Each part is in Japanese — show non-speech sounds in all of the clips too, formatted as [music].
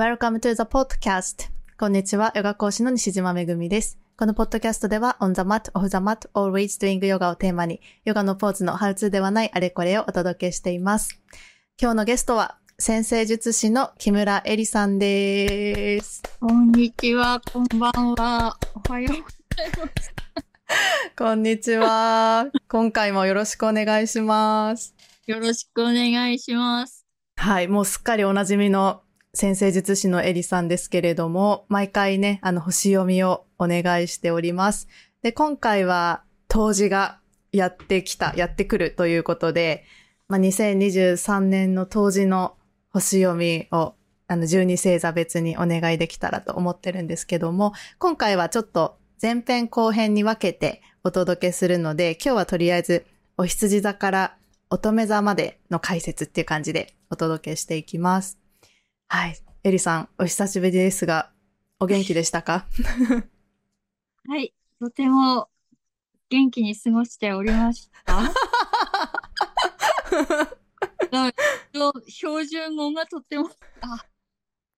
Welcome to the podcast. こんにちは、ヨガ講師の西島めぐみです。このポッドキャストでは、on the mat, off the mat, always doing yoga をテーマに、ヨガのポーズのハウツーではないあれこれをお届けしています。今日のゲストは、先生術師の木村えりさんです。こんにちは、こんばんは。おはようございます。こんにちは。今回もよろしくお願いします。よろしくお願いします。はい、もうすっかりおなじみの先生術師のエリさんですけれども、毎回ね、あの、星読みをお願いしております。で、今回は、当時がやってきた、やってくるということで、まあ、2023年の当時の星読みを、あの、12星座別にお願いできたらと思ってるんですけども、今回はちょっと前編後編に分けてお届けするので、今日はとりあえず、お羊座から乙女座までの解説っていう感じでお届けしていきます。はい。エリさん、お久しぶりですが、お元気でしたか？はい、とても元気に過ごしておりました。[laughs] だ標準語がとても、あ、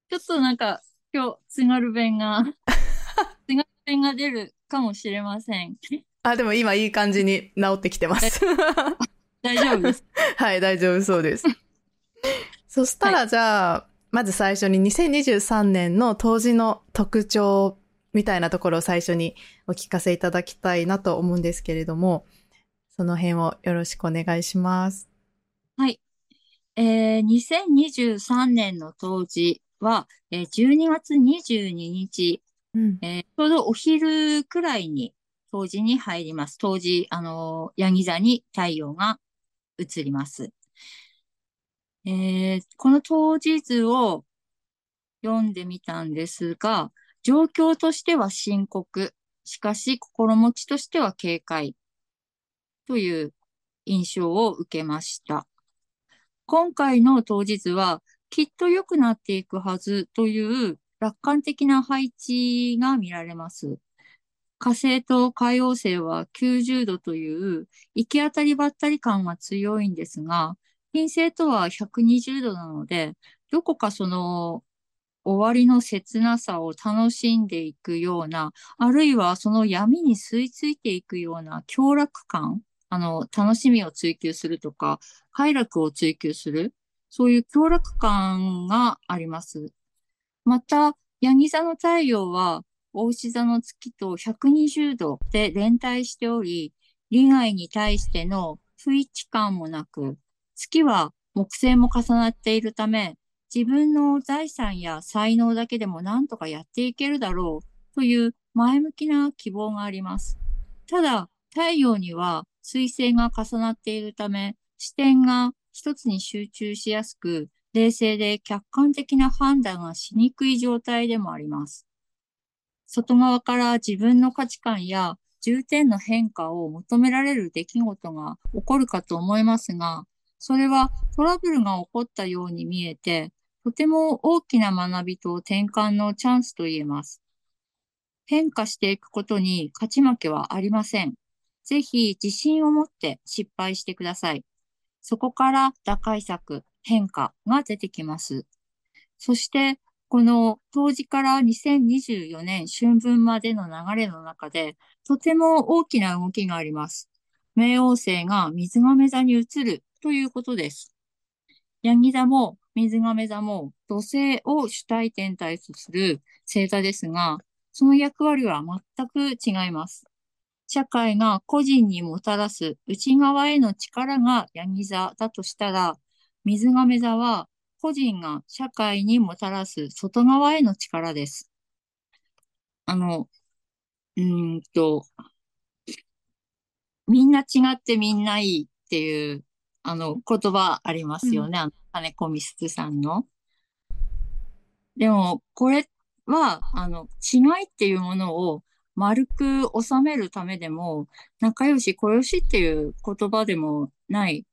ちょっとなんか今日津軽弁が、[laughs] 津軽弁が出るかもしれません。あ、でも今いい感じに治ってきてます。大丈夫です。[laughs] はい、大丈夫そうです。そしたらじゃあ、まず最初に2023年の当時の特徴みたいなところを最初にお聞かせいただきたいなと思うんですけれども、その辺をよろしくお願いします。はい。えー、2023年の当時は、えー、12月22日、うん。えーちょうどお昼くらいに冬至に入ります。冬至、あのー、ヤギ座に太陽が移ります。えーこの冬至図を読んでみたんですが、状況としては深刻。しかし、心持ちとしては軽快。という印象を受けました。今回の当日は、きっと良くなっていくはずという楽観的な配置が見られます。火星と海王星は90度という行き当たりばったり感が強いんですが、金星とは120度なので、どこかその終わりの切なさを楽しんでいくような、あるいはその闇に吸い付いていくような強楽感、あの、楽しみを追求するとか、快楽を追求する、そういう強楽感があります。また、ヤギ座の太陽は、大牛座の月と120度で連帯しており、利害に対しての不一致感もなく、月は木星も重なっているため、自分の財産や才能だけでも何とかやっていけるだろうという前向きな希望があります。ただ、太陽には水星が重なっているため、視点が一つに集中しやすく、冷静で客観的な判断がしにくい状態でもあります。外側から自分の価値観や重点の変化を求められる出来事が起こるかと思いますが、それはトラブルが起こったように見えて、とても大きな学びと転換のチャンスと言えます。変化していくことに勝ち負けはありません。ぜひ自信を持って失敗してください。そこから打開策、変化が出てきます。そして、この当時から2024年春分までの流れの中で、とても大きな動きがあります。冥王星が水亀座に移るということです。ヤギ座も水亀座も土星を主体天体とする星座ですが、その役割は全く違います。社会が個人にもたらす内側への力がヤギ座だとしたら、水亀座は個人が社会にもたらす外側への力です。あの、うーんと、みんな違ってみんないいっていう、あの、言葉ありますよね。あの、金子みすずさんの。でも、これは、あの、違いっていうものを丸く収めるためでも、仲良し小良しっていう言葉でもない、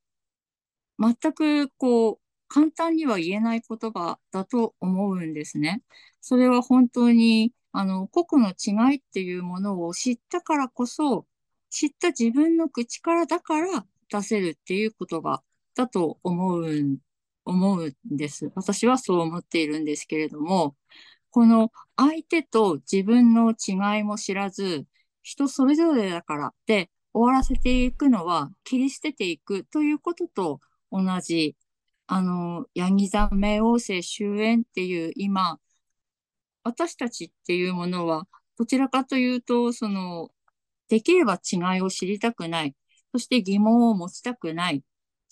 全くこう、簡単には言えない言葉だと思うんですね。それは本当に、あの、個々の違いっていうものを知ったからこそ、知った自分の口からだから出せるっていう言葉だと思う、思うんです。私はそう思っているんですけれども、この相手と自分の違いも知らず、人それぞれだからって終わらせていくのは切り捨てていくということと同じ。あの、ヤギ座冥王星終焉っていう今、私たちっていうものは、どちらかというと、その、できれば違いを知りたくない。そして疑問を持ちたくない。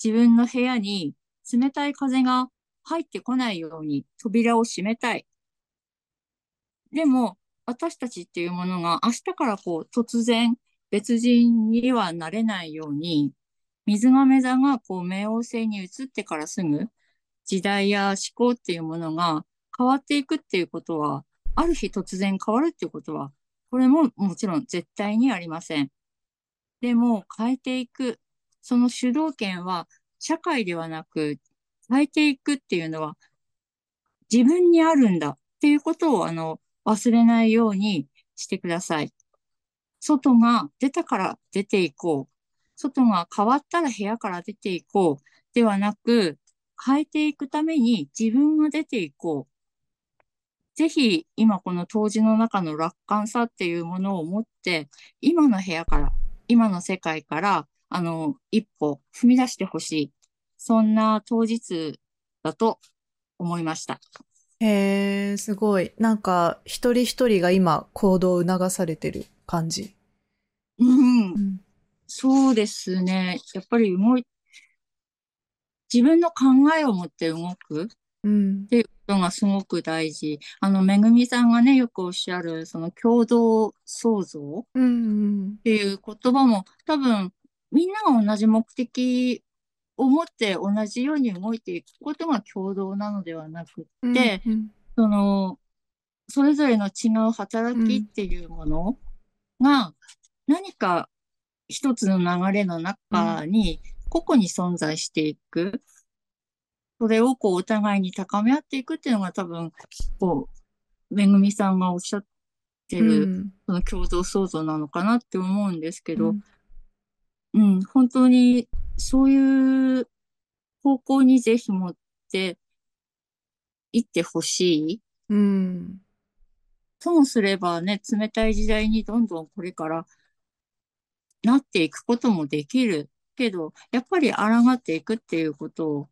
自分の部屋に冷たい風が入ってこないように扉を閉めたい。でも、私たちっていうものが明日からこう突然別人にはなれないように、水亀座がこう冥王星に移ってからすぐ時代や思考っていうものが変わっていくっていうことは、ある日突然変わるっていうことは、これももちろん絶対にありません。でも変えていく、その主導権は社会ではなく変えていくっていうのは自分にあるんだっていうことをあの忘れないようにしてください。外が出たから出ていこう。外が変わったら部屋から出ていこう。ではなく、変えていくために自分が出ていこう。ぜひ今この当時の中の楽観さっていうものを持って、今の部屋から、今の世界から、あの、一歩踏み出してほしい。そんな当日だと思いました。へえ、すごい。なんか、一人一人が今行動を促されてる感じ。うんう、ん。そうですね。やっぱり動い、自分の考えを持って動くっうん。ていうことがすごく大事。あの、めぐみさんがね、よくおっしゃる、その共同創造っていう言葉も多分みんなが同じ目的を持って同じように動いていくことが共同なのではなくうん。でうん、そのそれぞれの違う働きっていうものが何か一つの流れの中に個々に存在していく。それをこうお互いに高め合っていくっていうのが多分こうめぐみさんがおっしゃってうるん。その共同創造なのかなって思うんですけど、うんうん、本当にそういう方向にぜひ持っていってほしい。うん。ともすればね、冷たい時代にどんどんこれからなっていくこともできるけど、やっぱり抗っていくっていうことを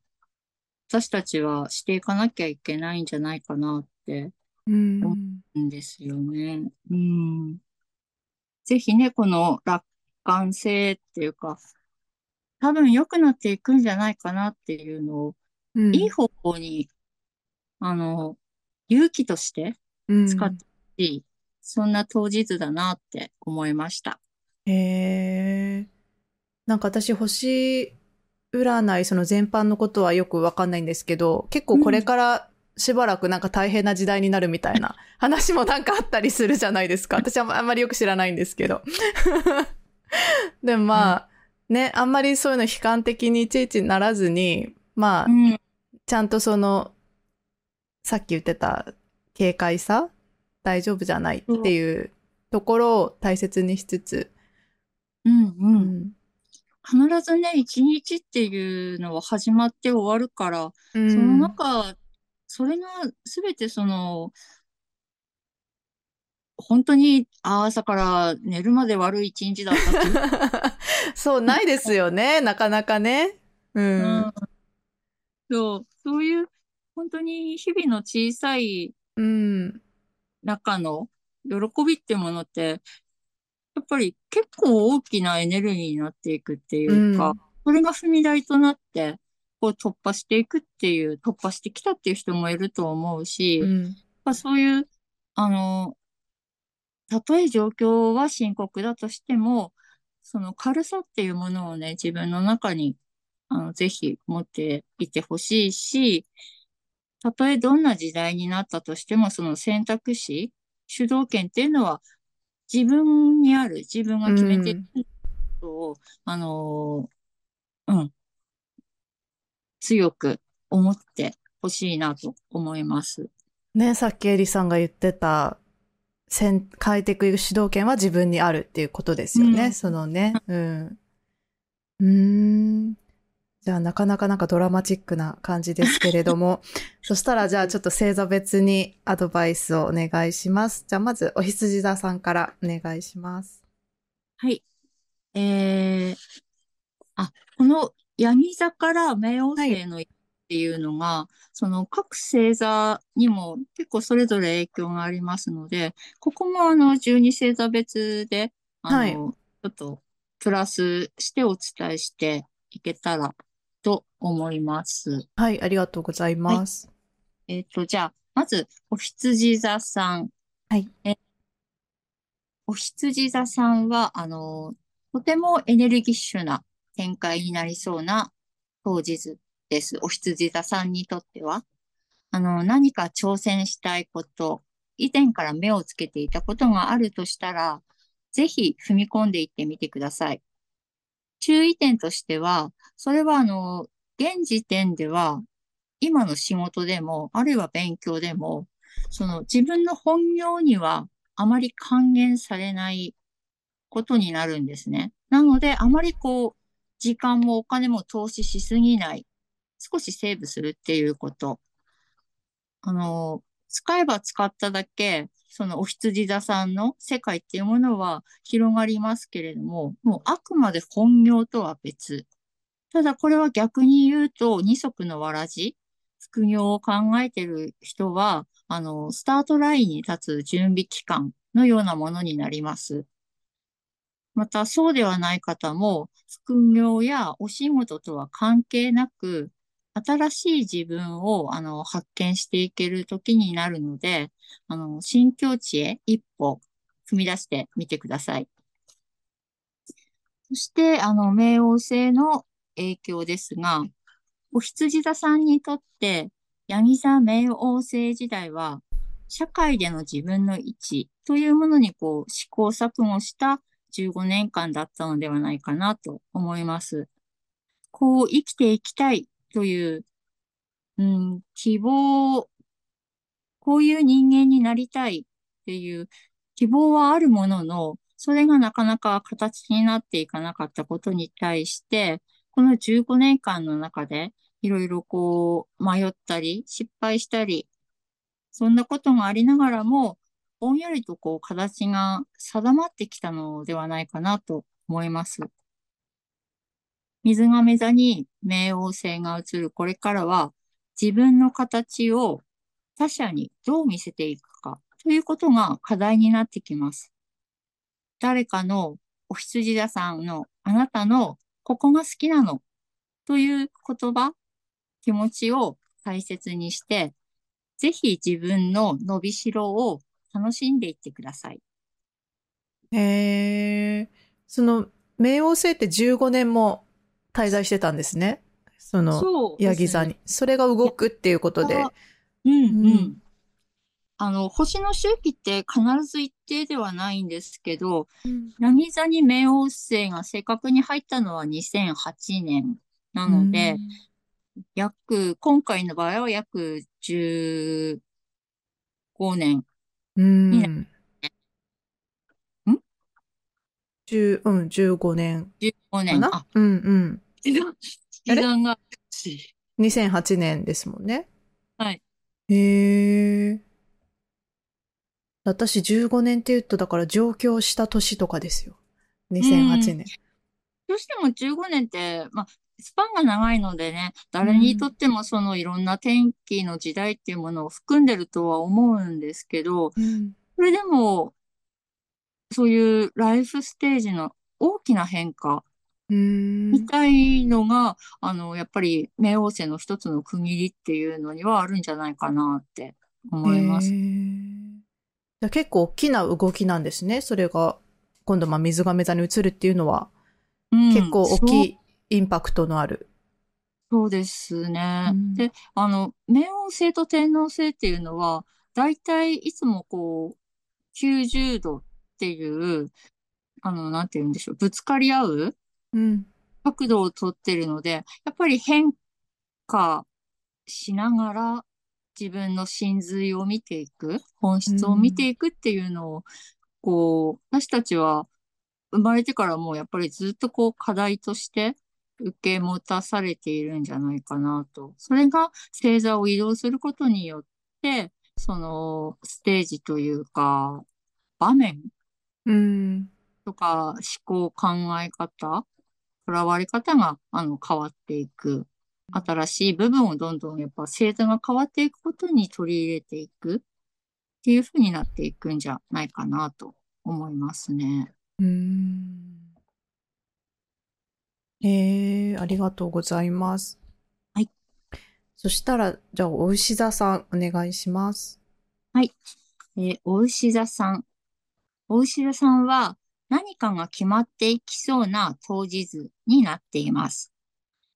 私たちはしていかなきゃいけないんじゃないかなってうん。んですよね。うん。ぜひね、この楽観性っていうか、多分良くなっていくんじゃないかなっていうのを、うん。いい方向に、あの、勇気としてうん使ってほしい、そんな当日だなって思いました。へえ。なんか私星占いその全般のことはよくわかんないんですけど、結構これからしばらくなんか大変な時代になるみたいな [laughs] 話もなんかあったりするじゃないですか。[laughs] 私はあんまりよく知らないんですけど。[laughs] でもまあ、ね、あんまりそういうの悲観的にいちいちならずに、まあう、ん、ちゃんとその、さっき言ってた軽快さ大丈夫じゃないっていうところを大切にしつつ、うん、う。うんん。必ずね、一日っていうのは始まって終わるから、うんその中、それが全てその、本当にあ朝から寝るまで悪い一日だったっていう [laughs] そう、ないですよね。なかなかね。う。うんんそう、そういう本当に日々の小さいうん。中の喜びってものって、やっぱり結構大きなエネルギーになっていくっていうか、うんそれが踏み台となって、こう突破していくっていう、突破してきたっていう人もいると思うし、うん。まあ、そういう、あの、たとえ状況は深刻だとしても、その軽さっていうものをね、自分の中に、あの、ぜひ持っていてほしいし、たとえどんな時代になったとしても、その選択肢、主導権っていうのは自分にある、自分が決めていることを、あの、うん、強く思ってほしいなと思います。ね、さっきエリさんが言ってた、変えていく主導権は自分にあるっていうことですよね。うんそのね。うん。うーん。じゃあなかなかなんかドラマチックな感じですけれども、[laughs] そしたらじゃあちょっと星座別にアドバイスをお願いします。じゃあまずお羊座さんからお願いします。はい。えー、あ、このヤギ座から冥王星のっていうのが、その各星座にも結構それぞれ影響がありますので、ここもあの12星座別で、あの、はいちょっとプラスしてお伝えしていけたらと思います。はい、ありがとうございます。えっと、じゃあ、まず、お羊座さん。はい。え、お羊座さんは、あの、とてもエネルギッシュな展開になりそうな当日です。お羊座さんにとっては。あの、何か挑戦したいこと、以前から目をつけていたことがあるとしたら、ぜひ踏み込んでいってみてください。注意点としては、それはあの、現時点では、今の仕事でも、あるいは勉強でも、その自分の本業にはあまり還元されないことになるんですね。なので、あまりこう、時間もお金も投資しすぎない。少しセーブするっていうこと。あの、使えば使っただけ、そのお羊座さんの世界っていうものは広がりますけれども、もうあくまで本業とは別。ただこれは逆に言うと二足のわらじ。副業を考えてる人は、あの、スタートラインに立つ準備期間のようなものになります。また、そうではない方も、副業やお仕事とは関係なく、新しい自分を、あの、発見していける時になるので、あの、新境地へ一歩踏み出してみてください。そして、あの、冥王星の影響ですが、お羊座さんにとって、ヤギ座冥王星時代は、社会での自分の位置というものにこう試行錯誤した15年間だったのではないかなと思います。こう生きていきたいという、うん、希望、こういう人間になりたいっていう希望はあるものの、それがなかなか形になっていかなかったことに対して、この15年間の中で、いろいろこう、迷ったり、失敗したり、そんなことがありながらも、ぼんやりとこう、形が定まってきたのではないかなと思います。水亀座に冥王星が移るこれからは、自分の形を他者にどう見せていくかということが課題になってきます。誰かのお羊座さんのあなたのここが好きなのという言葉、気持ちを大切にして、ぜひ自分の伸びしろを楽しんでいってください。へえ。その、冥王星って15年も滞在してたんですね。その、ヤギ座に。それが動くっていうことで。うんううんん。あの、星の周期って必ず一定ではないんですけど、ヤギ座に冥王星が正確に入ったのは2008年なので、約、今回の場合は約15年。うん。いいうん？10うん、15年15か年。な？あ、うんうん。[laughs] 時間が、2008年ですもんね。はい。へえ。私15年って言うと、だから上京した年とかですよ。2008年。どうしても15年って、まあ、スパンが長いのでね、誰にとってもそのいろんな天気の時代っていうものを含んでるとは思うんですけど、うん。それでも、そういうライフステージの大きな変化うん。みたいのが、あの、やっぱり冥王星の一つの区切りっていうのにはあるんじゃないかなって思います。へー結構大きな動きなんですね。それが、今度まあ水亀座に移るっていうのは、うん結構大きいインパクトのある。そうですね。うんで、あの、冥王星と天王星っていうのは、だいたいいつもこう、90度っていう、あの、なんて言うんでしょう、ぶつかり合ううん。角度をとってるので、やっぱり変化しながら自分の真髄を見ていく、本質を見ていくっていうのを、こう、私たちは生まれてからもうやっぱりずっとこう課題として受け持たされているん。じゃないかなと。それが星座を移動することによって、そのステージというか、場面とか思考、考え方、とらわれ方があの変わっていく。新しい部分をどんどんやっぱ星座が変わっていくことに取り入れていくっていうふうになっていくんじゃないかなと思いますね。うん。えー、ありがとうございます。はい。そしたら、じゃあ、お牛座さん、お願いします。はい。えー、お牛座さん。お牛座さんは、何かが決まっていきそうな当日図になっています。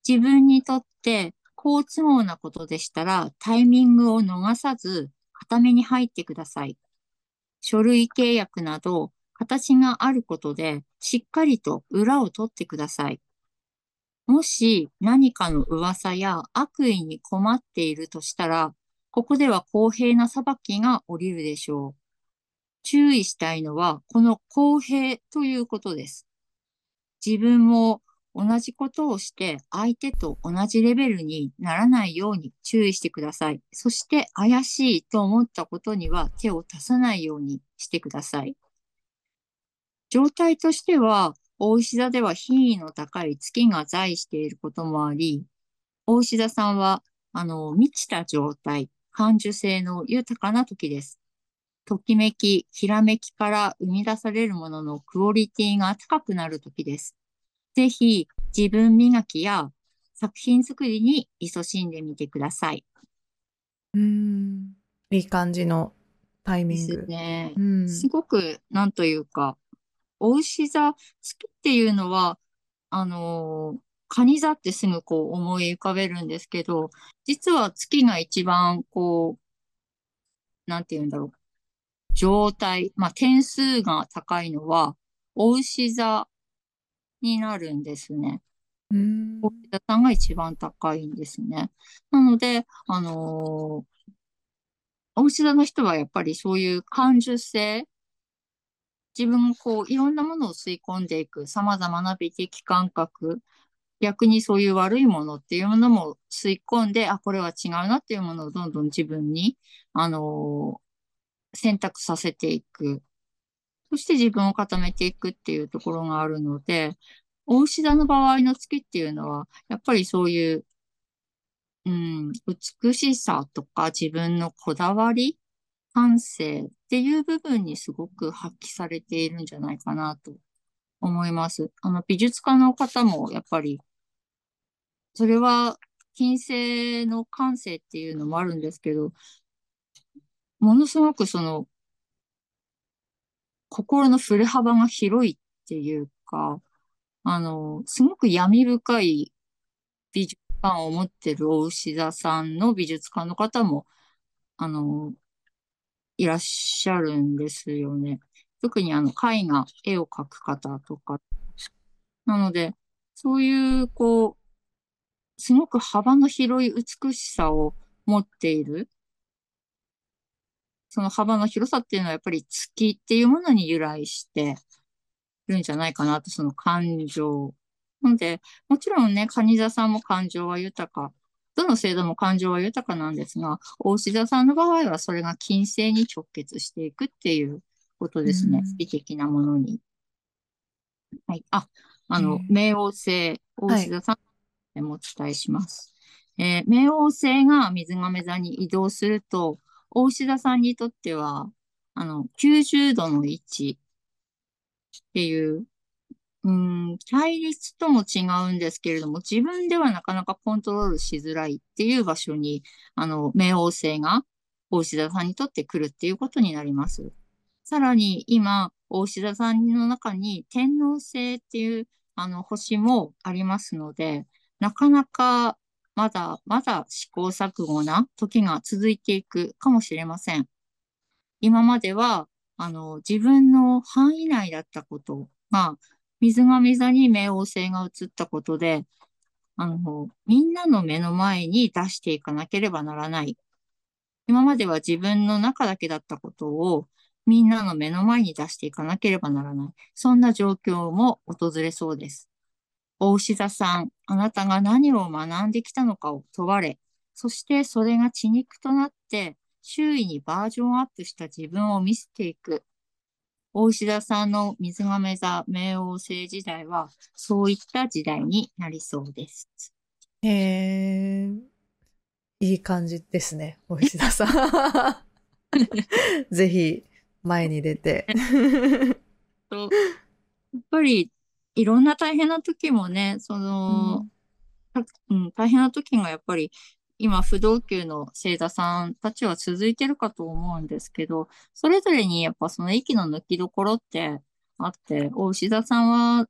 自分にとって好都合なことでしたら、タイミングを逃さず、固めに入ってください。書類契約など、形があることで、しっかりと裏を取ってください。もし何かの噂や悪意に困っているとしたら、ここでは公平な裁きが降りるでしょう。注意したいのは、この公平ということです。自分も同じことをして相手と同じレベルにならないように注意してください。そして怪しいと思ったことには手を足さないようにしてください。状態としては、大石座では品位の高い月が在していることもあり、大石座さんは、あの、満ちた状態、感受性の豊かな時です。ときめき、ひらめきから生み出されるもののクオリティが高くなる時です。ぜひ、自分磨きや作品作りに勤しんでみてください。うん、いい感じのタイミング。ですね。うん、すごく、なんというか、お牛座、月っていうのは、あのー、蟹座ってすぐこう思い浮かべるんですけど、実は月が一番こう、なんて言うんだろう。状態、まあ、点数が高いのは、お牛座になるんですね。お牛座さんが一番高いんですね。なので、あのー、お牛座の人はやっぱりそういう感受性、自分こういろんなものを吸い込んでいく様々な美的感覚、逆にそういう悪いものっていうものも吸い込んで、あ、これは違うなっていうものをどんどん自分に、あのー、選択させていく。そして自分を固めていくっていうところがあるので、大牛座の場合の月っていうのは、やっぱりそういう、うん、美しさとか自分のこだわり感性っていう部分にすごく発揮されているんじゃないかなと思います。あの、美術家の方もやっぱり、それは金星の感性っていうのもあるんですけど、ものすごくその、心の振れ幅が広いっていうか、あの、すごく闇深い美術館を持ってる大牛座さんの美術家の方も、あの、いらっしゃるんですよね。特にあの、絵画、絵を描く方とか。なので、そういう、こう、すごく幅の広い美しさを持っている。その幅の広さっていうのはやっぱり月っていうものに由来してるんじゃないかなと、その感情。なので、もちろんね、蟹座さんも感情は豊かどの制度も感情は豊かなんですが、大志田さんの場合はそれが金星に直結していくっていうことですね。美的なものに。はい。あ、あの、冥王星、大志田さんもお伝えします。はい、えー、冥王星が水亀座に移動すると、大志田さんにとっては、あの、90度の位置っていううん、対立とも違うんですけれども、自分ではなかなかコントロールしづらいっていう場所に、あの、冥王星が大志田さんにとって来るっていうことになります。さらに今、大志田さんの中に天王星っていうあの星もありますので、なかなかまだまだ試行錯誤な時が続いていくかもしれません。今までは、あの、自分の範囲内だったことが、水上座に冥王星が移ったことで、あの、みんなの目の前に出していかなければならない。今までは自分の中だけだったことをみんなの目の前に出していかなければならない。そんな状況も訪れそうです。大牛座さん、あなたが何を学んできたのかを問われ、そしてそれが血肉となって、周囲にバージョンアップした自分を見せていく。大石田さんの水亀座冥王星時代は、そういった時代になりそうです。へえ、いい感じですね、大石田さん。[laughs] ぜひ、前に出て。やっぱり、いろんな大変な時もね、その、うん、うん、大変な時がやっぱり今不動級の星座さんたちは続いてるかと思うんですけど、それぞれにやっぱその息の抜きどころってあって、大牛座さんは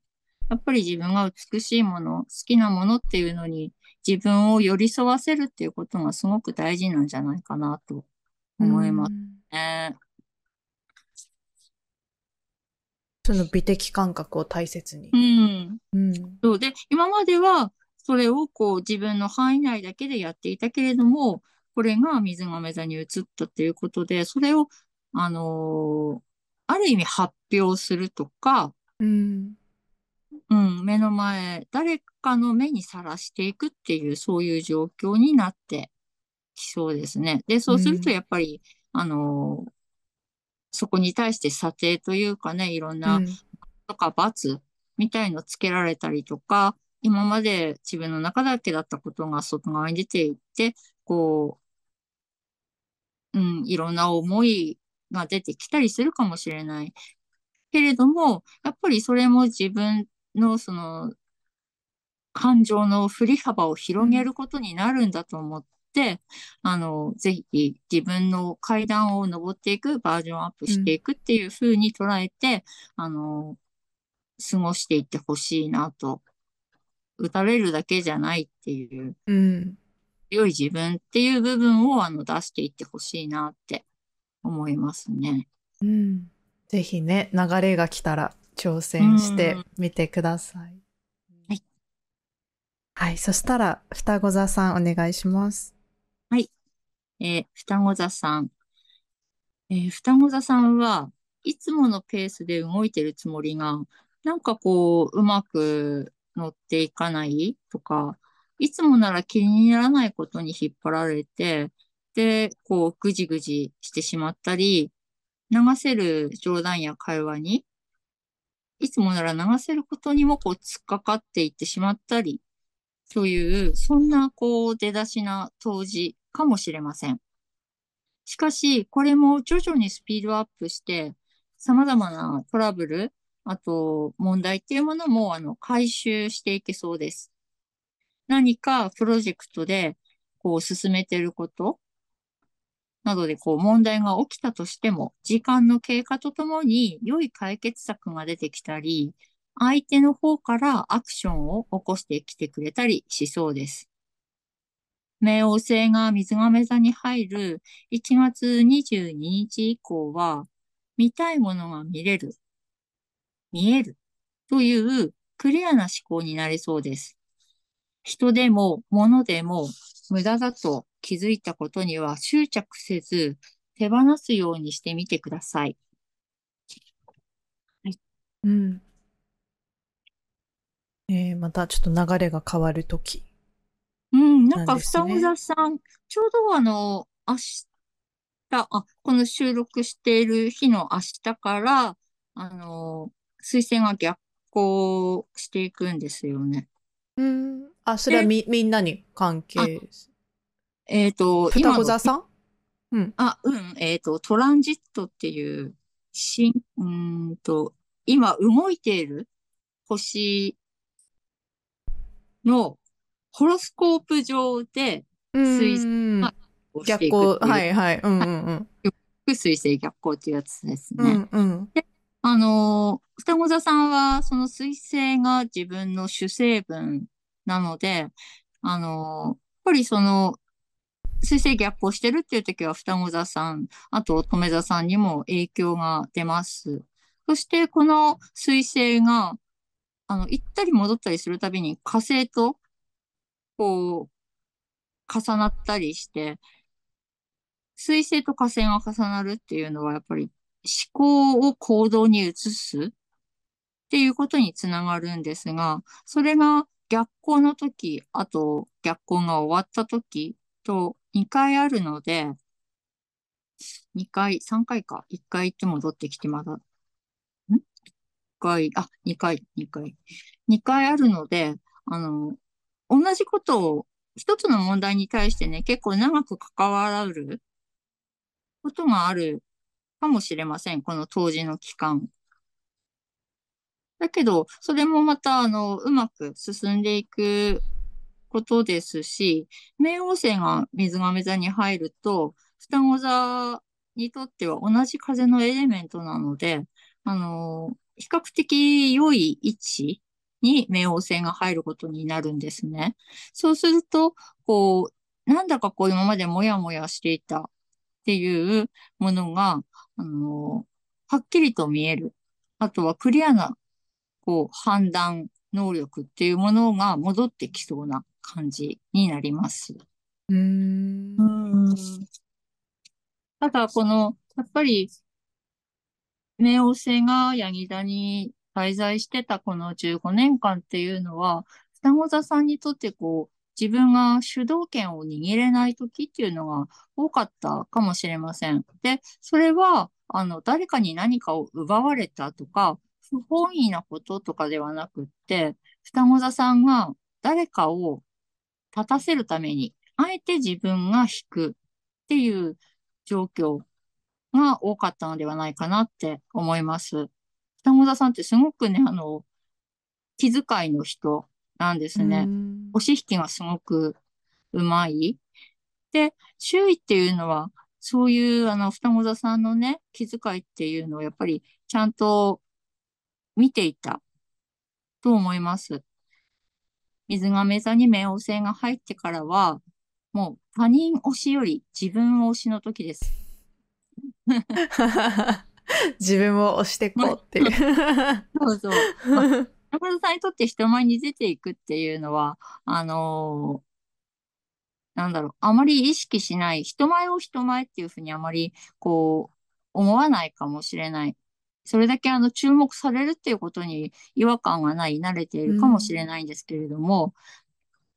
やっぱり自分が美しいもの、好きなものっていうのに自分を寄り添わせるっていうことがすごく大事なんじゃないかなと思いますね。その美的感覚を大切に。うん。うん。そうで、今まではそれをこう自分の範囲内だけでやっていたけれども、これが水亀座に移ったということで、それを、あのー、ある意味発表するとか、うん、うん、目の前、誰かの目にさらしていくっていう、そういう状況になってきそうですね。で、そうするとやっぱり、うん、あのー、そこに対して査定というかね、いろんな、とか罰みたいのつけられたりとか、今まで自分の中だけだったことが外側に出ていって、こう、うん、いろんな思いが出てきたりするかもしれない。けれども、やっぱりそれも自分のその感情の振り幅を広げることになるんだと思って、あの、ぜひ自分の階段を登っていく、バージョンアップしていくっていうふうに捉えて、うん、あの、過ごしていってほしいなと打たれるだけじゃないっていう、うん、良い自分っていう部分をあの出していってほしいなって思いますね。うん。ぜひね、流れが来たら挑戦してみてください。はい。はい。そしたら、双子座さんお願いします。えー、双子座さん。えー、双子座さんはいつものペースで動いてるつもりが、なんかこう、うまく乗っていかないとか、いつもなら気にならないことに引っ張られて、で、こう、ぐじぐじしてしまったり、流せる冗談や会話に、いつもなら流せることにもこう突っかかっていってしまったり、という、そんなこう出だしな当時かもしれません。しかし、これも徐々にスピードアップして、様々なトラブル、あと問題っていうものもあの回収していけそうです。何かプロジェクトでこう進めてることなどでこう問題が起きたとしても、時間の経過とともに良い解決策が出てきたり、相手の方からアクションを起こしてきてくれたりしそうです。冥王星が水亀座に入る1月22日以降は、見たいものが見れる見えるというクリアな思考になりそうです。人でも物でも無駄だと気づいたことには執着せず手放すようにしてみてください。はい。うん。えー、またちょっと流れが変わるとき、うん、なんか、双子座さん、ちょうどあの、明日、あ、この収録している日の明日から、あの、彗星が逆行していくんですよね。うん。あ、それはみ、みんなに関係えっ、ー、と、双子座さん？うん。あ、うん。えっ、ー、と、トランジットっていう、しん、うんと、今動いている星のホロスコープ上で、水星が逆行、はいはい。うんうんうん。水星逆行っていうやつですね。うんうん、であの、双子座さんは、その水星が自分の主成分なので、あの、やっぱりその、水星逆行してるっていう時は双子座さん、あと乙女座さんにも影響が出ます。そしてこの水星が、あの、行ったり戻ったりするたびに火星と、こう、重なったりして、水星と火星が重なるっていうのはやっぱり思考を行動に移すっていうことにつながるんですが、それが逆行の時、あと逆行が終わった時と2回あるので、2回、3回か。1回行って戻ってきてまだ。ん ?1 回、あ、2回、2回。2回あるので、あの、同じことを、一つの問題に対してね、結構長く関わらることがあるかもしれません。この当時の期間。だけど、それもまた、あの、うまく進んでいくことですし、冥王星が水亀座に入ると、双子座にとっては同じ風のエレメントなので、あの、比較的良い位置に冥王星が入ることになるんですね。そうすると、こう、なんだかこう今までもやもやしていたっていうものが、あの、はっきりと見える。あとはクリアな、こう、判断能力っていうものが戻ってきそうな感じになります。うーん。ただ、この、やっぱり、冥王星がヤギ座に滞在してたこの15年間っていうのは、双子座さんにとってこう、自分が主導権を握れない時っていうのが多かったかもしれません。で、それは、あの、誰かに何かを奪われたとか、不本意なこととかではなくって、双子座さんが誰かを立たせるために、あえて自分が引くっていう状況が多かったのではないかなって思います。双子座さんってすごくね、あの、気遣いの人なんですね。押し引きがすごくうまい。で、周囲っていうのは、そういうあの、双子座さんのね、気遣いっていうのをやっぱりちゃんと見ていたと思います。水亀座に冥王星が入ってからは、もう他人推しより自分推しの時です。[laughs] [laughs] 自分を推していこうっていうそうそう。中田さんにとって人前に出ていくっていうのは、あのー、なんだろう、あまり意識しない、人前を人前っていうふうにあまり、こう、思わないかもしれない。それだけあの注目されるっていうことに違和感がない、慣れているかもしれないんですけれども、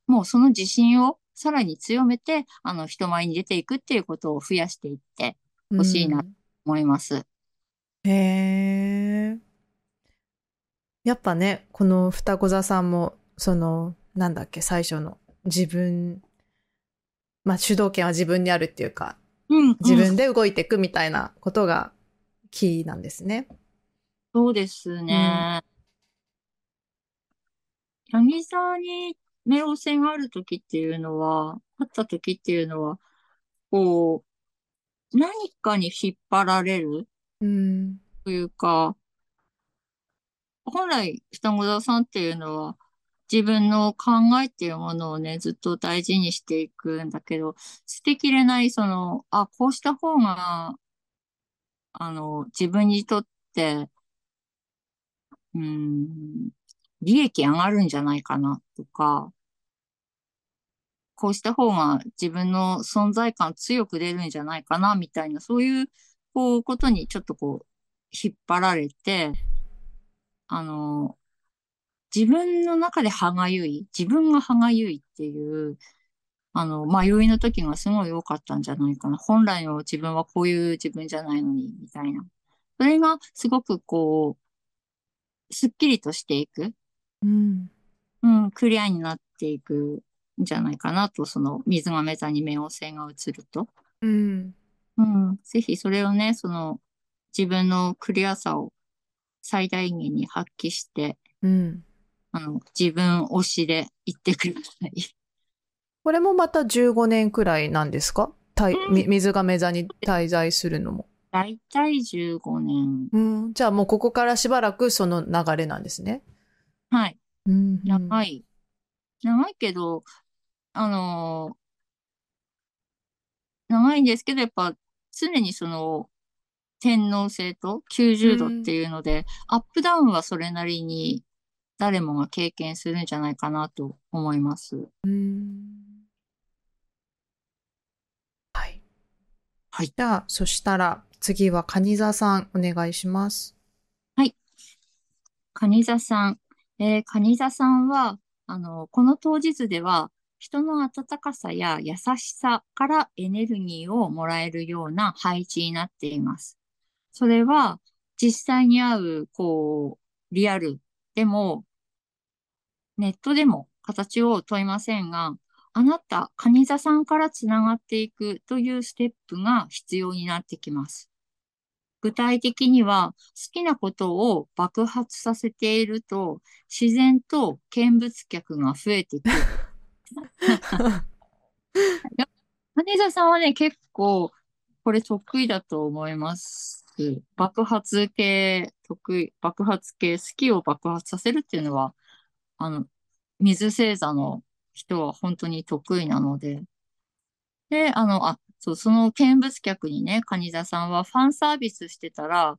うん、もうその自信をさらに強めて、あの人前に出ていくっていうことを増やしていってほしいなと思います。うん、へえ。やっぱね、この双子座さんも、その、なんだっけ、最初の自分、まあ主導権は自分にあるっていうか、うんうん、自分で動いていくみたいなことがキーなんですね。そうですね。ヤギ座に冥王星がある時っていうのは、あった時っていうのは、こう、何かに引っ張られるうん。というか、本来、双子座さんっていうのは、自分の考えっていうものをね、ずっと大事にしていくんだけど、捨てきれない、その、あ、こうした方が、あの、自分にとって、うん、利益上がるんじゃないかなとか、こうした方が自分の存在感強く出るんじゃないかなみたいな、そういう、こう、ことにちょっとこう、引っ張られて、あの、自分の中で歯がゆい、自分が歯がゆいっていう、あの、迷いの時がすごい多かったんじゃないかな。本来の自分はこういう自分じゃないのに、みたいな。それがすごくこう、すっきりとしていく。うん。うん、クリアになっていくんじゃないかなと、その水亀座に冥王星が映ると。うん。うん。ぜひそれをね、その自分のクリアさを最大限に発揮して、うん。あの、自分推しで言ってください。これもまた15年くらいなんですか、うん、水亀座に滞在するのも。だいたい15年。うん。じゃあもうここからしばらくその流れなんですね。はい。うん、長い。長いけど、あのー、長いんですけど、やっぱ常にその、天皇制と90度っていうので、うん、アップダウンはそれなりに誰もが経験するんじゃないかなと思います。うん、はい。はい。じゃあ、そしたら次は蟹座さんお願いします。はい。蟹座さん。えー、蟹座さんは、あの、この当日では、人の温かさや優しさからエネルギーをもらえるような配置になっています。それは、実際に会う、こう、リアルでも、ネットでも形を問いませんが、あなた、カニ座さんからつながっていくというステップが必要になってきます。具体的には、好きなことを爆発させていると、自然と見物客が増えてくる。[laughs] マネージャーさんはね、結構、これ得意だと思います。爆発系得意、爆発系、好きを爆発させるっていうのは、あの、水星座の人は本当に得意なので。で、あの、あ、そう、その見物客にね、カニ座さんはファンサービスしてたら、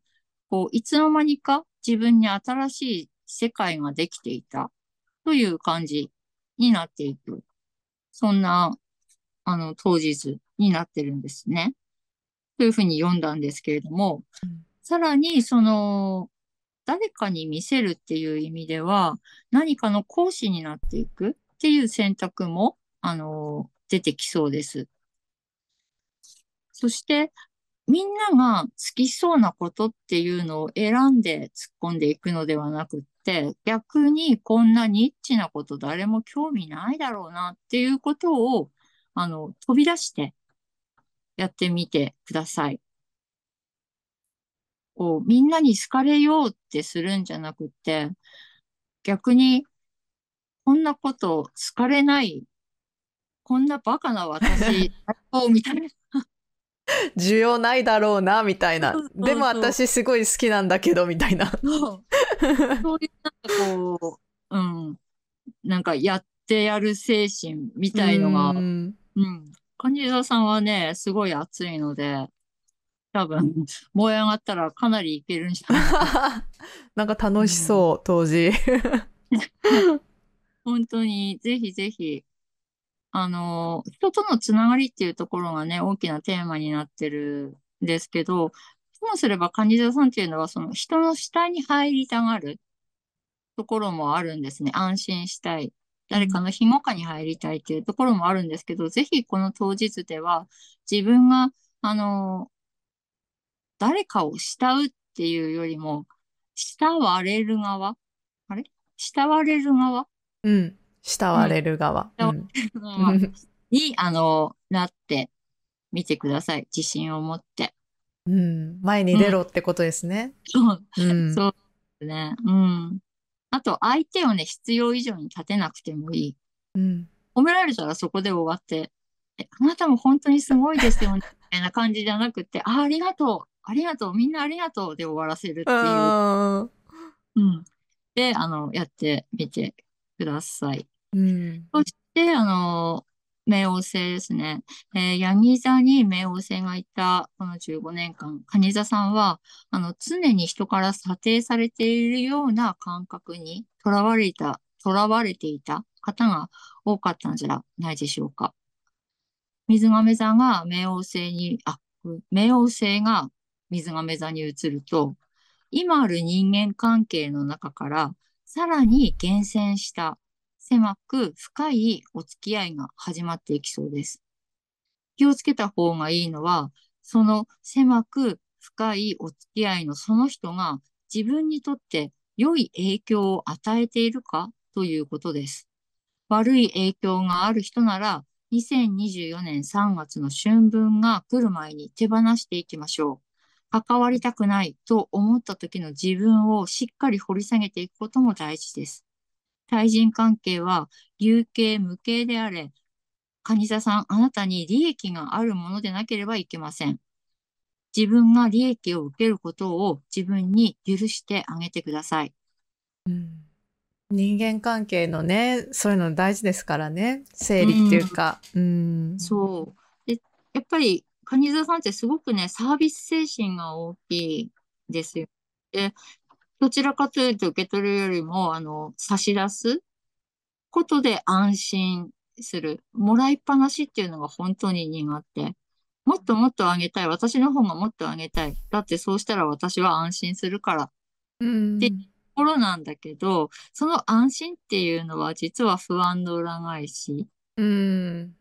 こう、いつの間にか自分に新しい世界ができていたという感じになっていく。そんな、あの、当日になってるんですね。というふうに読んだんですけれども、うんさらに、その、誰かに見せるっていう意味では、何かの講師になっていくっていう選択も、あの、出てきそうです。そして、みんなが好きそうなことっていうのを選んで突っ込んでいくのではなくって、逆にこんなニッチなこと誰も興味ないだろうなっていうことを、あの、飛び出してやってみてください。こう、みんなに好かれようってするんじゃなくって、逆に、こんなこと好かれない、こんなバカな私、をみたいな。[laughs] 需要ないだろうな、みたいなでも私すごい好きなんだけど、みたいな。そうそういうなんかこう、うん、なんかやってやる精神みたいのが、ううん、ん金沢さんはね、すごい熱いので、多分、燃え上がったらかなりいけるんじゃないかな。[laughs] なんか楽しそう、当時。[laughs] 本当に、ぜひぜひ、あの、人とのつながりっていうところがね、大きなテーマになってるんですけど、ともすれば蟹沢さんっていうのは、その人の下に入りたがるところもあるんですね。安心したい。誰かのひもかに入りたいっていうところもあるんですけど、ぜひこの当日では、自分が、あの、誰かを慕うっていうよりも、慕われる側あれ？慕われる側？うん。慕われる側。に、あの、なってみてください。自信を持って。うん。前に出ろってことですね。そううん。そうですね。うん。あと、相手をね、必要以上に立てなくてもいい。うん。褒められたらそこで終わって、え、あなたも本当にすごいですよね、[laughs] みたいな感じじゃなくて、あ、ありがとう、ありがとう、みんなありがとうで終わらせるっていう。うん。うん。で、あの、やってみてください。うん。そして、あの、冥王星ですね。えー、ヤギ座に冥王星がいたこの15年間、蟹座さんは、あの、常に人から査定されているような感覚にとらわれた、とらわれていた方が多かったんじゃないでしょうか。水亀座が冥王星に、あ、冥王星が水亀座に移ると、今ある人間関係の中から、さらに厳選した狭く深いお付き合いが始まっていきそうです。気をつけた方がいいのは、その狭く深いお付き合いのその人が自分にとって良い影響を与えているかということです。悪い影響がある人なら、2024年3月の春分が来る前に手放していきましょう。関わりたくないと思った時の自分をしっかり掘り下げていくことも大事です。対人関係は有形無形であれ、蟹座さん、あなたに利益があるものでなければいけません。自分が利益を受けることを自分に許してあげてください。うん人間関係のね、そういうの大事ですからね。整理っていうか。うん。そう。で、やっぱり、蟹座さんってすごくね、サービス精神が大きいですよ。で、どちらかというと受け取るよりも、あの、差し出すことで安心する。もらいっぱなしっていうのが本当に苦手。もっともっとあげたい。私の方がもっとあげたい。だってそうしたら私は安心するから。うんでころなんだけど、その安心っていうのは実は不安の裏返し。うん。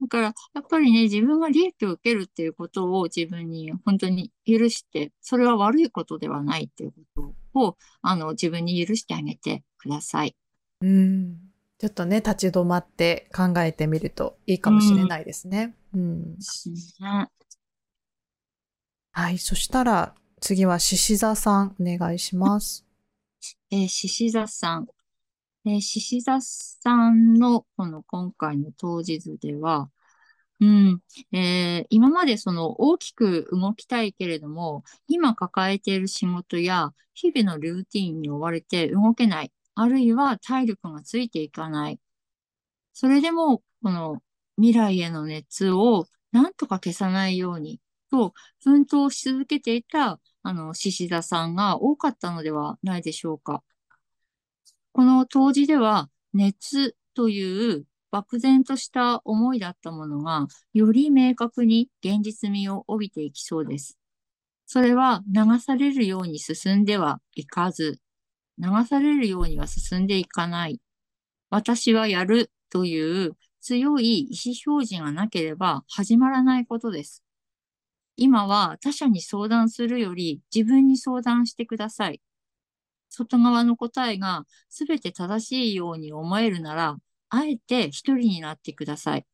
だから、やっぱりね、自分が利益を受けるっていうことを自分に本当に許して、それは悪いことではないっていうことを、あの、自分に許してあげてください。うん。ちょっとね、立ち止まって考えてみるといいかもしれないですね。うん。はい。そしたら、次は獅子座さん、お願いします。えー、獅子座さん。えー、獅子座さんのこの今回の当日では、うん、えー今までその大きく動きたいけれども、今抱えている仕事や日々のルーティンに追われて動けない、あるいは体力がついていかない。それでも、この未来への熱をなんとか消さないようにと奮闘し続けていたあの、獅子座さんが多かったのではないでしょうか。この当時では、熱という漠然とした思いだったものが、より明確に現実味を帯びていきそうです。それは流されるように進んではいかず、流されるようには進んでいかない。私はやるという強い意思表示がなければ始まらないことです。今は他者に相談するより自分に相談してください。外側の答えが全て正しいように思えるなら、あえて一人になってください。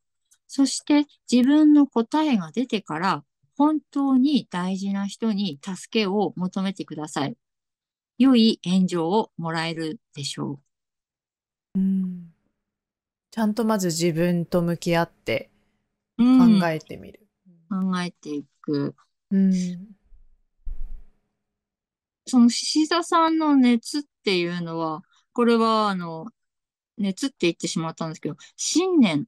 そして自分の答えが出てから、本当に大事な人に助けを求めてください。良い援助をもらえるでしょうん。ちゃんとまず自分と向き合ってう。考うんえてみる。考えていく。うん。その獅子座さんの熱っていうのは、これはあの、熱って言ってしまったんですけど、信念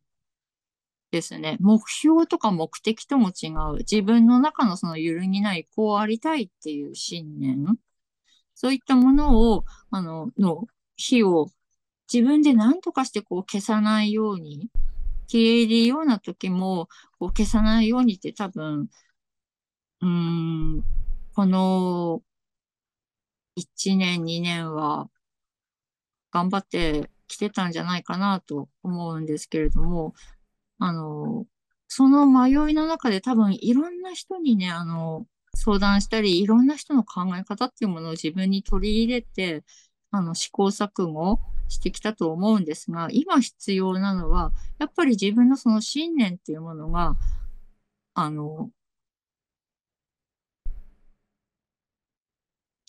ですね。目標とか目的とも違う。自分の中のその揺るぎない、こうありたいっていう信念。そういったものを、あの、の火を自分で何とかしてこう消さないように、消えるような時も、こう消さないようにって多分、うーん、この1年、2年は頑張ってきてたんじゃないかなと思うんですけれども、あの、その迷いの中で多分いろんな人にね、あの、相談したり、いろんな人の考え方っていうものを自分に取り入れて、あの、試行錯誤してきたと思うんですが、今必要なのは、やっぱり自分のその信念っていうものが、あの、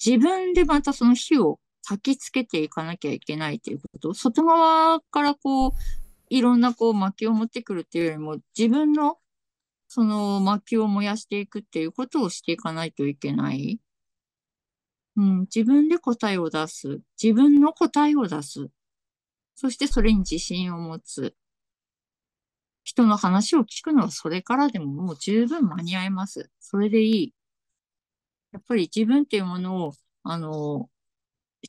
自分でまたその火を焚きつけていかなきゃいけないということ。外側からこう、いろんなこう薪を持ってくるっていうよりも、自分のその薪を燃やしていくっていうことをしていかないといけない。うん、自分で答えを出す。自分の答えを出す。そしてそれに自信を持つ。人の話を聞くのはそれからでももう十分間に合います。それでいい。やっぱり自分っていうものを、あの、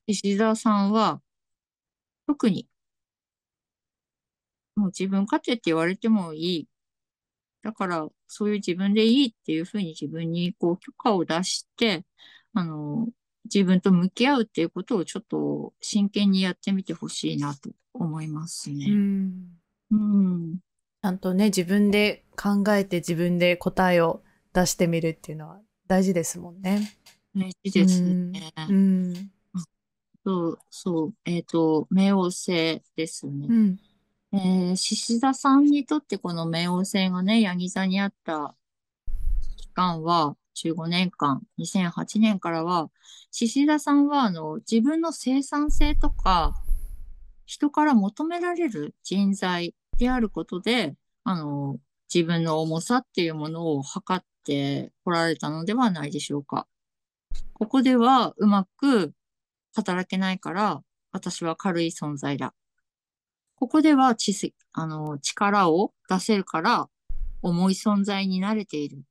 石田さんは、特に、もう自分勝手って言われてもいい。だから、そういう自分でいいっていうふうに自分にこう許可を出して、あの、自分と向き合うっていうことをちょっと真剣にやってみてほしいなと思いますうね。ん。うん。ちゃんとね、自分で考えて自分で答えを出してみるっていうのは大事ですもんね。大事ですね。うん。そう、そう。えっと、冥王星ですねう。ん。えー、獅子座さんにとってこの冥王星がね、ヤギ座にあった期間は15年間、2008年からは、獅子座さんはあの自分の生産性とか、人から求められる人材であることで、あの、自分の重さっていうものを測ってこられたのではないでしょうか。ここではうまく働けないから、私は軽い存在だ。ここでは知、あの、力を出せるから、重い存在になれている。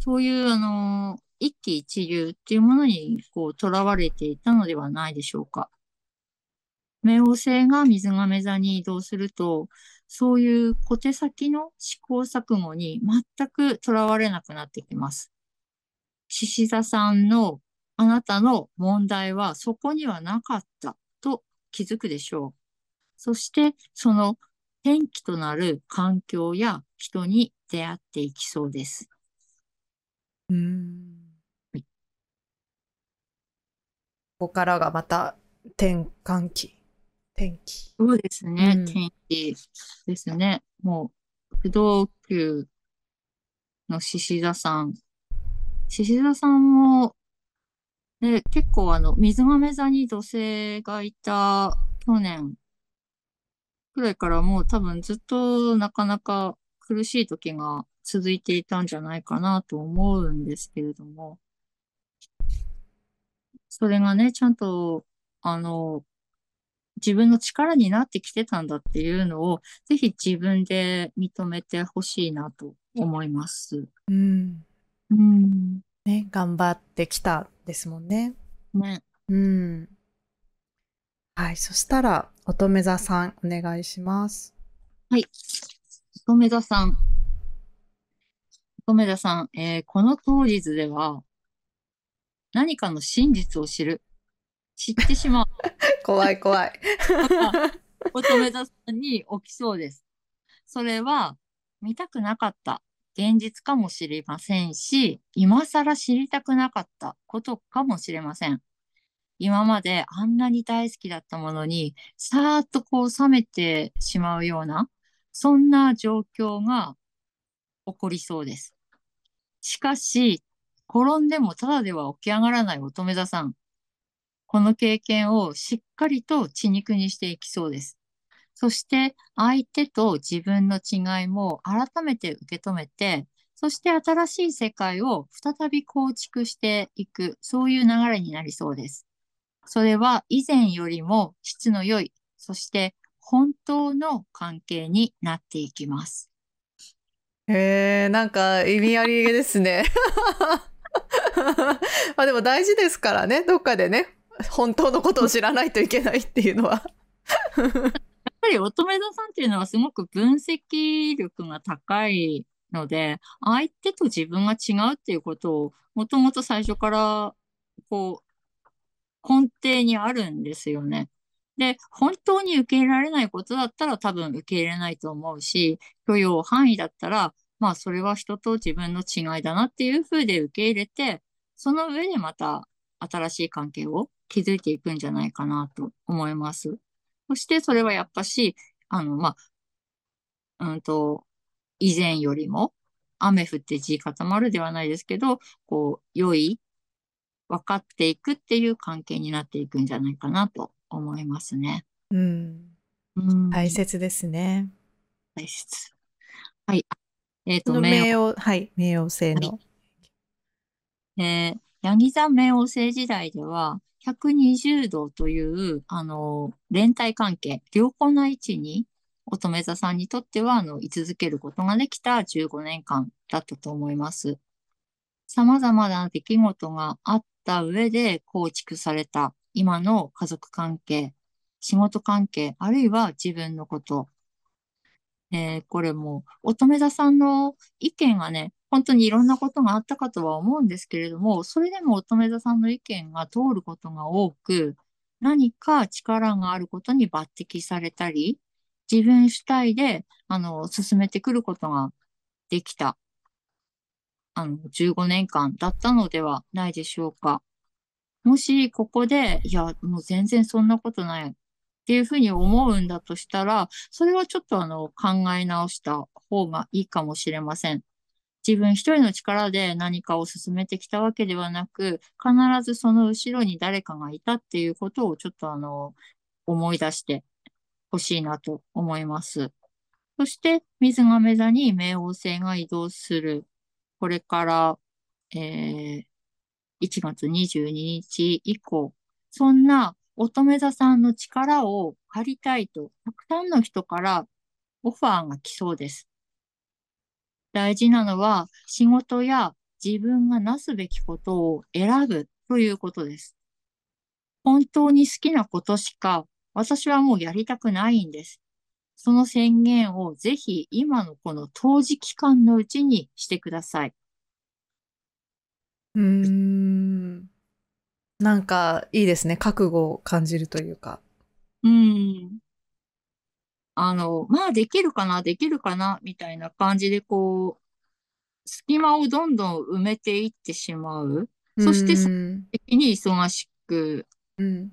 そういう、あの、一喜一憂っていうものに、こう、囚われていたのではないでしょうか。冥王星が水亀座に移動すると、そういう小手先の試行錯誤に全く囚われなくなってきます。獅子座さんのあなたの問題はそこにはなかったと気づくでしょう。そしてその転機となる環境や人に出会っていきそうです。うんはいここからがまた転換期。転機。そうですね。うん転機ですね。もう、不動級の獅子座さん。獅子座さんも、ね、結構あの、水亀座に土星がいた去年くらいからもう多分ずっとなかなか苦しい時が続いていたんじゃないかなと思うんですけれども、それがね、ちゃんと、あの、自分の力になってきてたんだっていうのを、ぜひ自分で認めてほしいなと思います。うん。うん。ね、頑張ってきたですもんね。ね。うん。はい。そしたら、乙女座さん、お願いします。はい。乙女座さん。乙女座さん、えーこの当日では、何かの真実を知る。知ってしまう。[laughs] 怖い怖い。乙女座さんに起きそうです。それは、見たくなかった現実かもしれませんし、今更知りたくなかったことかもしれません。今まであんなに大好きだったものに、さーっとこう冷めてしまうような、そんな状況が起こりそうです。しかし、転んでもただでは起き上がらない乙女座さん。この経験をしっかりと血肉にしていきそうです。そして相手と自分の違いも改めて受け止めて、そして新しい世界を再び構築していく、そういう流れになりそうです。それは以前よりも質の良い、そして本当の関係になっていきます。へえ、なんか意味ありげですね。[laughs] まあでも大事ですからね、どっかでね、本当のことを知らないといけないっていうのは。やっぱり乙女座さんっていうのはすごく分析力が高いので、相手と自分が違うっていうことをもともと最初からこう根底にあるんですよね。で、本当に受け入れられないことだったら多分受け入れないと思うし、許容範囲だったら、まあそれは人と自分の違いだなっていうふうで受け入れて、その上でまた新しい関係を築いていくんじゃないかなと思います。そしてそれはやっぱし、あの、まあ、うんと、以前よりも、雨降って地固まるではないですけど、こう、良い、分かっていくっていう関係になっていくんじゃないかなと思いますね。うん。うん。大切ですね。大切。はい。えっ、ことの冥冥王、はい、冥王星の。えー、ヤギ座冥王星時代では、120度という、あの、連帯関係、良好な位置に、乙女座さんにとっては、あの、居続けることができた15年間だったと思います。様々な出来事があった上で構築された今の家族関係、仕事関係、あるいは自分のこと。えーこれも乙女座さんの意見がね、本当にいろんなことがあったかとは思うんですけれども、それでも乙女座さんの意見が通ることが多く、何か力があることに抜擢されたり、自分主体で、あの、進めてくることができた、あの、15年間だったのではないでしょうか。もし、ここで、いや、もう全然そんなことないっていうふうに思うんだとしたら、それはちょっとあの、考え直した方がいいかもしれません。自分一人の力で何かを進めてきたわけではなく、必ずその後ろに誰かがいたっていうことをちょっとあの、思い出してほしいなと思います。そして、水亀座に冥王星が移動する。これから、えー、1月22日以降、そんな乙女座さんの力を借りたいと、たくさんの人からオファーが来そうです。大事なのは仕事や自分がなすべきことを選ぶということです。本当に好きなことしか私はもうやりたくないんです。その宣言をぜひ今のこの当時期間のうちにしてください。うーん。なんかいいですね。覚悟を感じるというか。うん。あの、まあできるかな、できるかな、みたいな感じでこう、隙間をどんどん埋めていってしまう。そしてう最的に忙しくうん。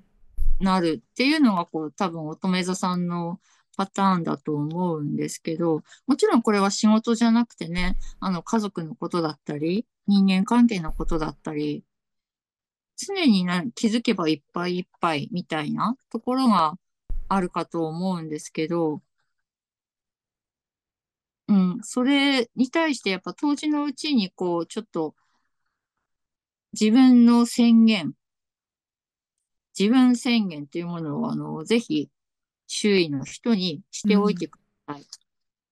なるっていうのがこう多分乙女座さんのパターンだと思うんですけど、もちろんこれは仕事じゃなくてね、あの家族のことだったり、人間関係のことだったり、常にな気づけばいっぱいいっぱいみたいなところがあるかと思うんですけど、うん、それに対してやっぱ当時のうちにこうちょっと自分の宣言、自分宣言というものをあのぜひ周囲の人にしておいてください。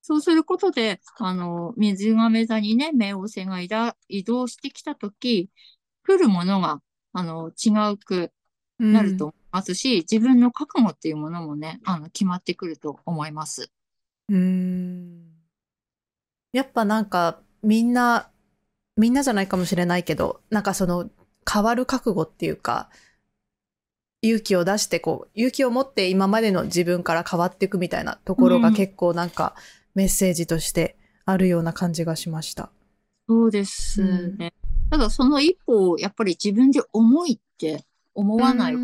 そうすることで、あの、水亀座にね、冥王星が移動してきたとき、来るものが、あの、違うくなると思ますし、自分の覚悟っていうものもね、あの、決まってくると思います。うん。やっぱなんかみんな、みんなじゃないかもしれないけど、なんかその変わる覚悟っていうか、勇気を出してこう、勇気を持って今までの自分から変わっていくみたいなところが結構なんかメッセージとしてあるような感じがしました。そうですね。ただその一歩をやっぱり自分で重いって思わない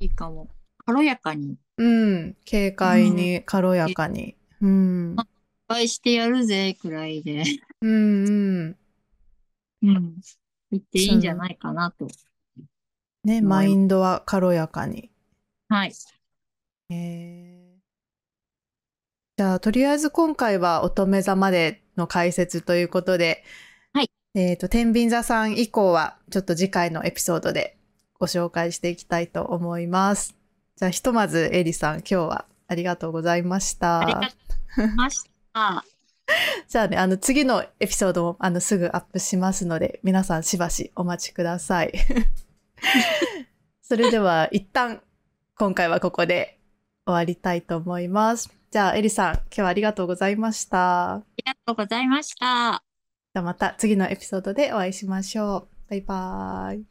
いいかも。軽やかに、うん。軽快に、軽やかに。うん。失敗してやるぜ、くらいで、うんうん。うん、言っていいんじゃないかなと。ね、いマインドは軽やかに。はい。えーじゃあ、とりあえず今回は乙女座までの解説ということで、はい。えっ、と、天秤座さん以降は、ちょっと次回のエピソードでご紹介していきたいと思います。じゃあ、ひとまず、エリさん、今日はありがとうございました。ありがとうございました。[laughs] じゃあね、あの、次のエピソードも、あの、すぐアップしますので、皆さんしばしお待ちください。[laughs] それでは、一旦、今回はここで終わりたいと思います。じゃあ、エリさん、今日はありがとうございました。ありがとうございました。じゃあまた次のエピソードでお会いしましょう。バイバーイ。